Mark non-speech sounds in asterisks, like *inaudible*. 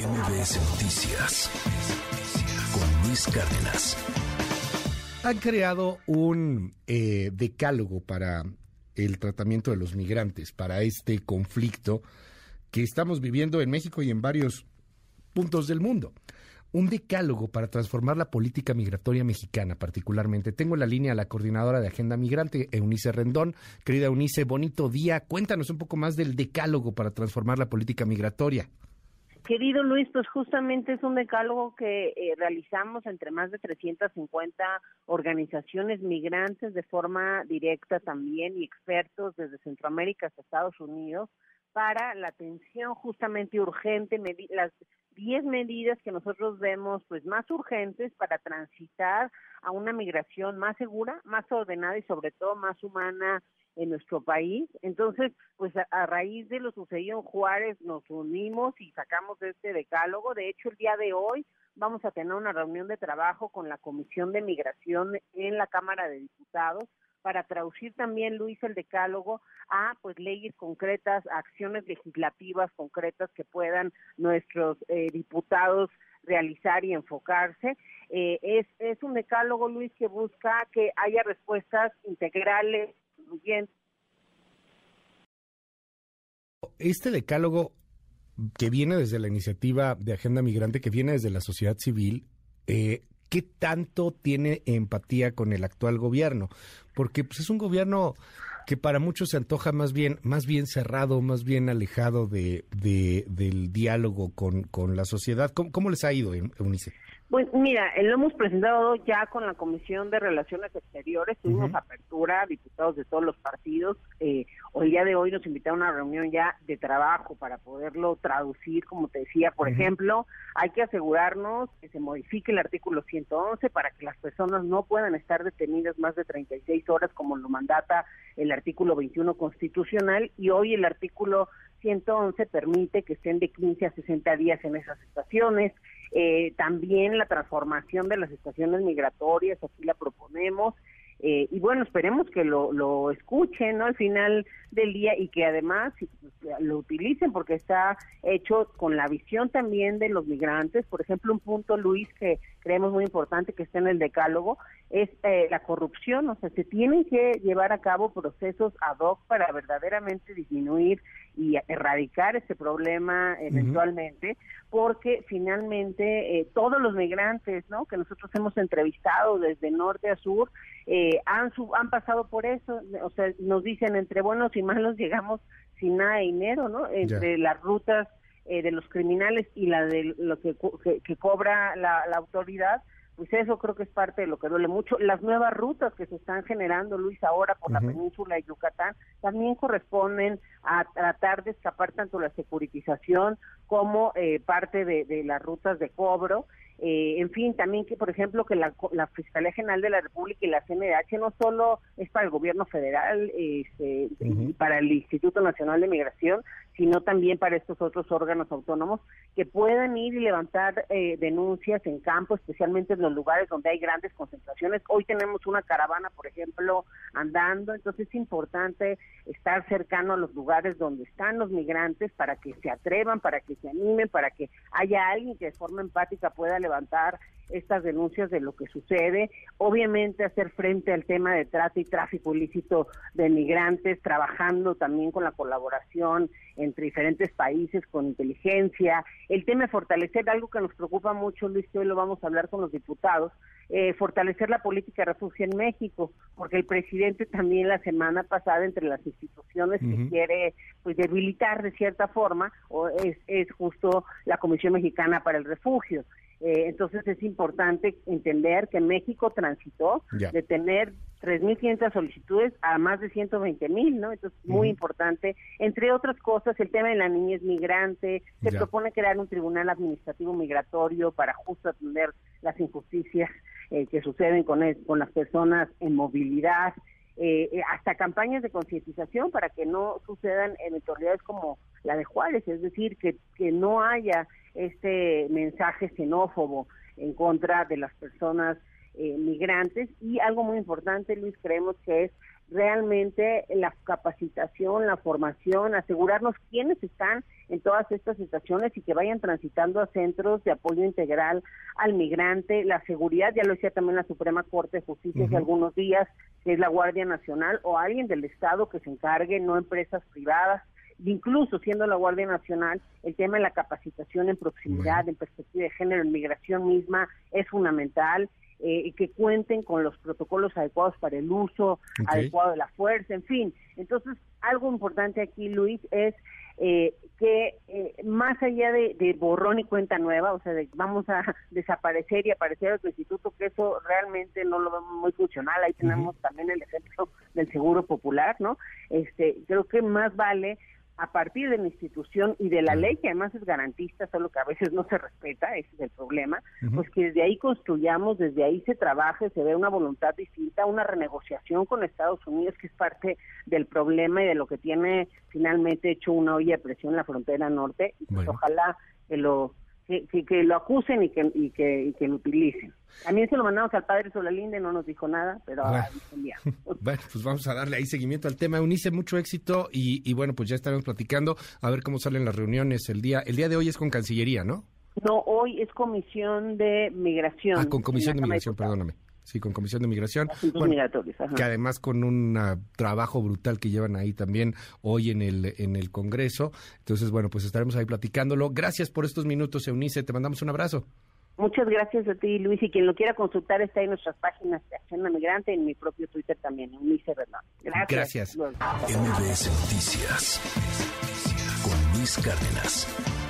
MBS Noticias con Luis Cárdenas. Han creado un eh, decálogo para el tratamiento de los migrantes, para este conflicto que estamos viviendo en México y en varios puntos del mundo. Un decálogo para transformar la política migratoria mexicana, particularmente. Tengo en la línea a la coordinadora de Agenda Migrante, Eunice Rendón. Querida Eunice, bonito día. Cuéntanos un poco más del decálogo para transformar la política migratoria. Querido Luis, pues justamente es un decálogo que eh, realizamos entre más de 350 organizaciones migrantes de forma directa también y expertos desde Centroamérica hasta Estados Unidos para la atención justamente urgente, las 10 medidas que nosotros vemos pues más urgentes para transitar a una migración más segura, más ordenada y sobre todo más humana en nuestro país. Entonces, pues a, raíz de lo sucedido en Juárez, nos unimos y sacamos este decálogo. De hecho, el día de hoy vamos a tener una reunión de trabajo con la Comisión de Migración en la Cámara de Diputados para traducir también, Luis, el decálogo a pues leyes concretas, acciones legislativas concretas que puedan nuestros eh, diputados realizar y enfocarse. Eh, es, es un decálogo, Luis, que busca que haya respuestas integrales, este decálogo que viene desde la iniciativa de Agenda Migrante, que viene desde la sociedad civil, eh, ¿qué tanto tiene empatía con el actual gobierno? Porque pues, es un gobierno que para muchos se antoja más bien, más bien cerrado, más bien alejado de, del diálogo con, la sociedad. ¿Cómo, les ha ido, Eunice? Pues mira, lo hemos presentado ya con la Comisión de Relaciones Exteriores, tuvimos apertura, diputados de todos los partidos, eh, el día de hoy nos invitaron a una reunión ya de trabajo para poderlo traducir, como te decía, por ejemplo, hay que asegurarnos que se modifique el artículo 111 para que las personas no puedan estar detenidas más de 36 horas como lo mandata el artículo 21 constitucional y hoy el artículo 111 permite que estén de 15 a 60 días en esas estaciones, eh, también la transformación de las estaciones migratorias, aquí la proponemos. Eh, y bueno, esperemos que lo, lo escuchen ¿no? al final del día y que además lo utilicen porque está hecho con la visión también de los migrantes. Por ejemplo, un punto, Luis, que creemos muy importante que esté en el decálogo es eh, la corrupción. O sea, se tienen que llevar a cabo procesos ad hoc para verdaderamente disminuir y erradicar ese problema eventualmente, porque finalmente eh, todos los migrantes, ¿no? Que nosotros hemos entrevistado desde norte a sur, eh, han han pasado por eso, o sea, nos dicen entre buenos y malos llegamos sin nada de dinero, ¿no? Entre las rutas eh, de los criminales y la de lo que, que, cobra la, la autoridad, pues eso creo que es parte de lo que duele mucho. Las nuevas rutas que se están generando, Luis, ahora por la península de Yucatán, también corresponden a tratar de escapar tanto la securitización como eh, parte de, de, las rutas de cobro. Eh, en fin, también que, por ejemplo, que la, la, Fiscalía General de la República y la CNDH no solo es para el gobierno federal este, y para el Instituto Nacional de Migración, sino también para estos otros órganos autónomos que puedan ir y levantar eh, denuncias en campo, especialmente en los lugares donde hay grandes concentraciones. Hoy tenemos una caravana, por ejemplo, andando, entonces es importante estar cercano a los lugares donde están los migrantes para que se atrevan, para que se animen, para que haya alguien que de forma empática pueda levantar estas denuncias de lo que sucede, obviamente hacer frente al tema de trata y tráfico ilícito de migrantes, trabajando también con la colaboración entre diferentes países con inteligencia, el tema de fortalecer algo que nos preocupa mucho, Luis, que hoy lo vamos a hablar con los diputados, eh, fortalecer la política de refugio en México, porque el presidente también la semana pasada entre las instituciones que quiere pues debilitar de cierta forma o es, es justo la Comisión Mexicana para el Refugio. Eh, entonces es importante entender que México transitó de tener 3.500 solicitudes a más de 120.000, ¿no? Entonces es muy importante. Entre otras cosas, el tema de la niñez migrante, se propone crear un tribunal administrativo migratorio para justo atender las injusticias eh, que suceden con, con las personas en movilidad. Eh, hasta campañas de concientización para que no sucedan eventualidades como la de Juárez, es decir, que, que no haya este mensaje xenófobo en contra de las personas eh, migrantes. Y algo muy importante, Luis, creemos que es realmente la capacitación, la formación, asegurarnos quiénes están en todas estas estaciones y que vayan transitando a centros de apoyo integral al migrante, la seguridad, ya lo decía también la Suprema Corte de Justicia hace algunos días, que es la Guardia Nacional o alguien del Estado que se encargue, no empresas privadas, incluso siendo la Guardia Nacional, el tema de la capacitación en proximidad, en perspectiva de género, en migración misma, es fundamental. Eh, que cuenten con los protocolos adecuados para el uso adecuado de la fuerza, en fin. Entonces, algo importante aquí, Luis, es eh, que eh, más allá de, borrón y cuenta nueva, o sea, de vamos a *laughs* desaparecer y aparecer otro instituto, que eso realmente no lo vemos muy funcional. Ahí tenemos también el ejemplo del Seguro Popular, ¿no? Este, creo que más vale a partir de la institución y de la ley, que además es garantista, solo que a veces no se respeta, ese es el problema, pues que desde ahí construyamos, desde ahí se trabaje, se ve una voluntad distinta, una renegociación con Estados Unidos, que es parte del problema y de lo que tiene finalmente hecho una olla de presión en la frontera norte, y pues ojalá que lo que, lo acusen y que, y que, lo utilicen. También se lo mandamos al padre Solalinde, no nos dijo nada, pero bueno. *laughs* bueno, pues vamos a darle ahí seguimiento al tema. Unice mucho éxito y, y, bueno, pues ya estaremos platicando a ver cómo salen las reuniones el día. El día de hoy es con Cancillería, ¿no? No, hoy es Comisión de Migración. Ah, con Comisión de Migración, perdóname. Sí, con Comisión de Migración. que además con un ah, trabajo brutal que llevan ahí también hoy en el, en el Congreso. Entonces, bueno, pues estaremos ahí platicándolo. Gracias por estos minutos, Eunice. Te mandamos un abrazo. Muchas gracias a ti, Luis. Y quien lo quiera consultar está en nuestras páginas de Acción Migrante, en mi propio Twitter también, Eunice Bernal. Gracias. Gracias. MBS Noticias con Luis Cárdenas.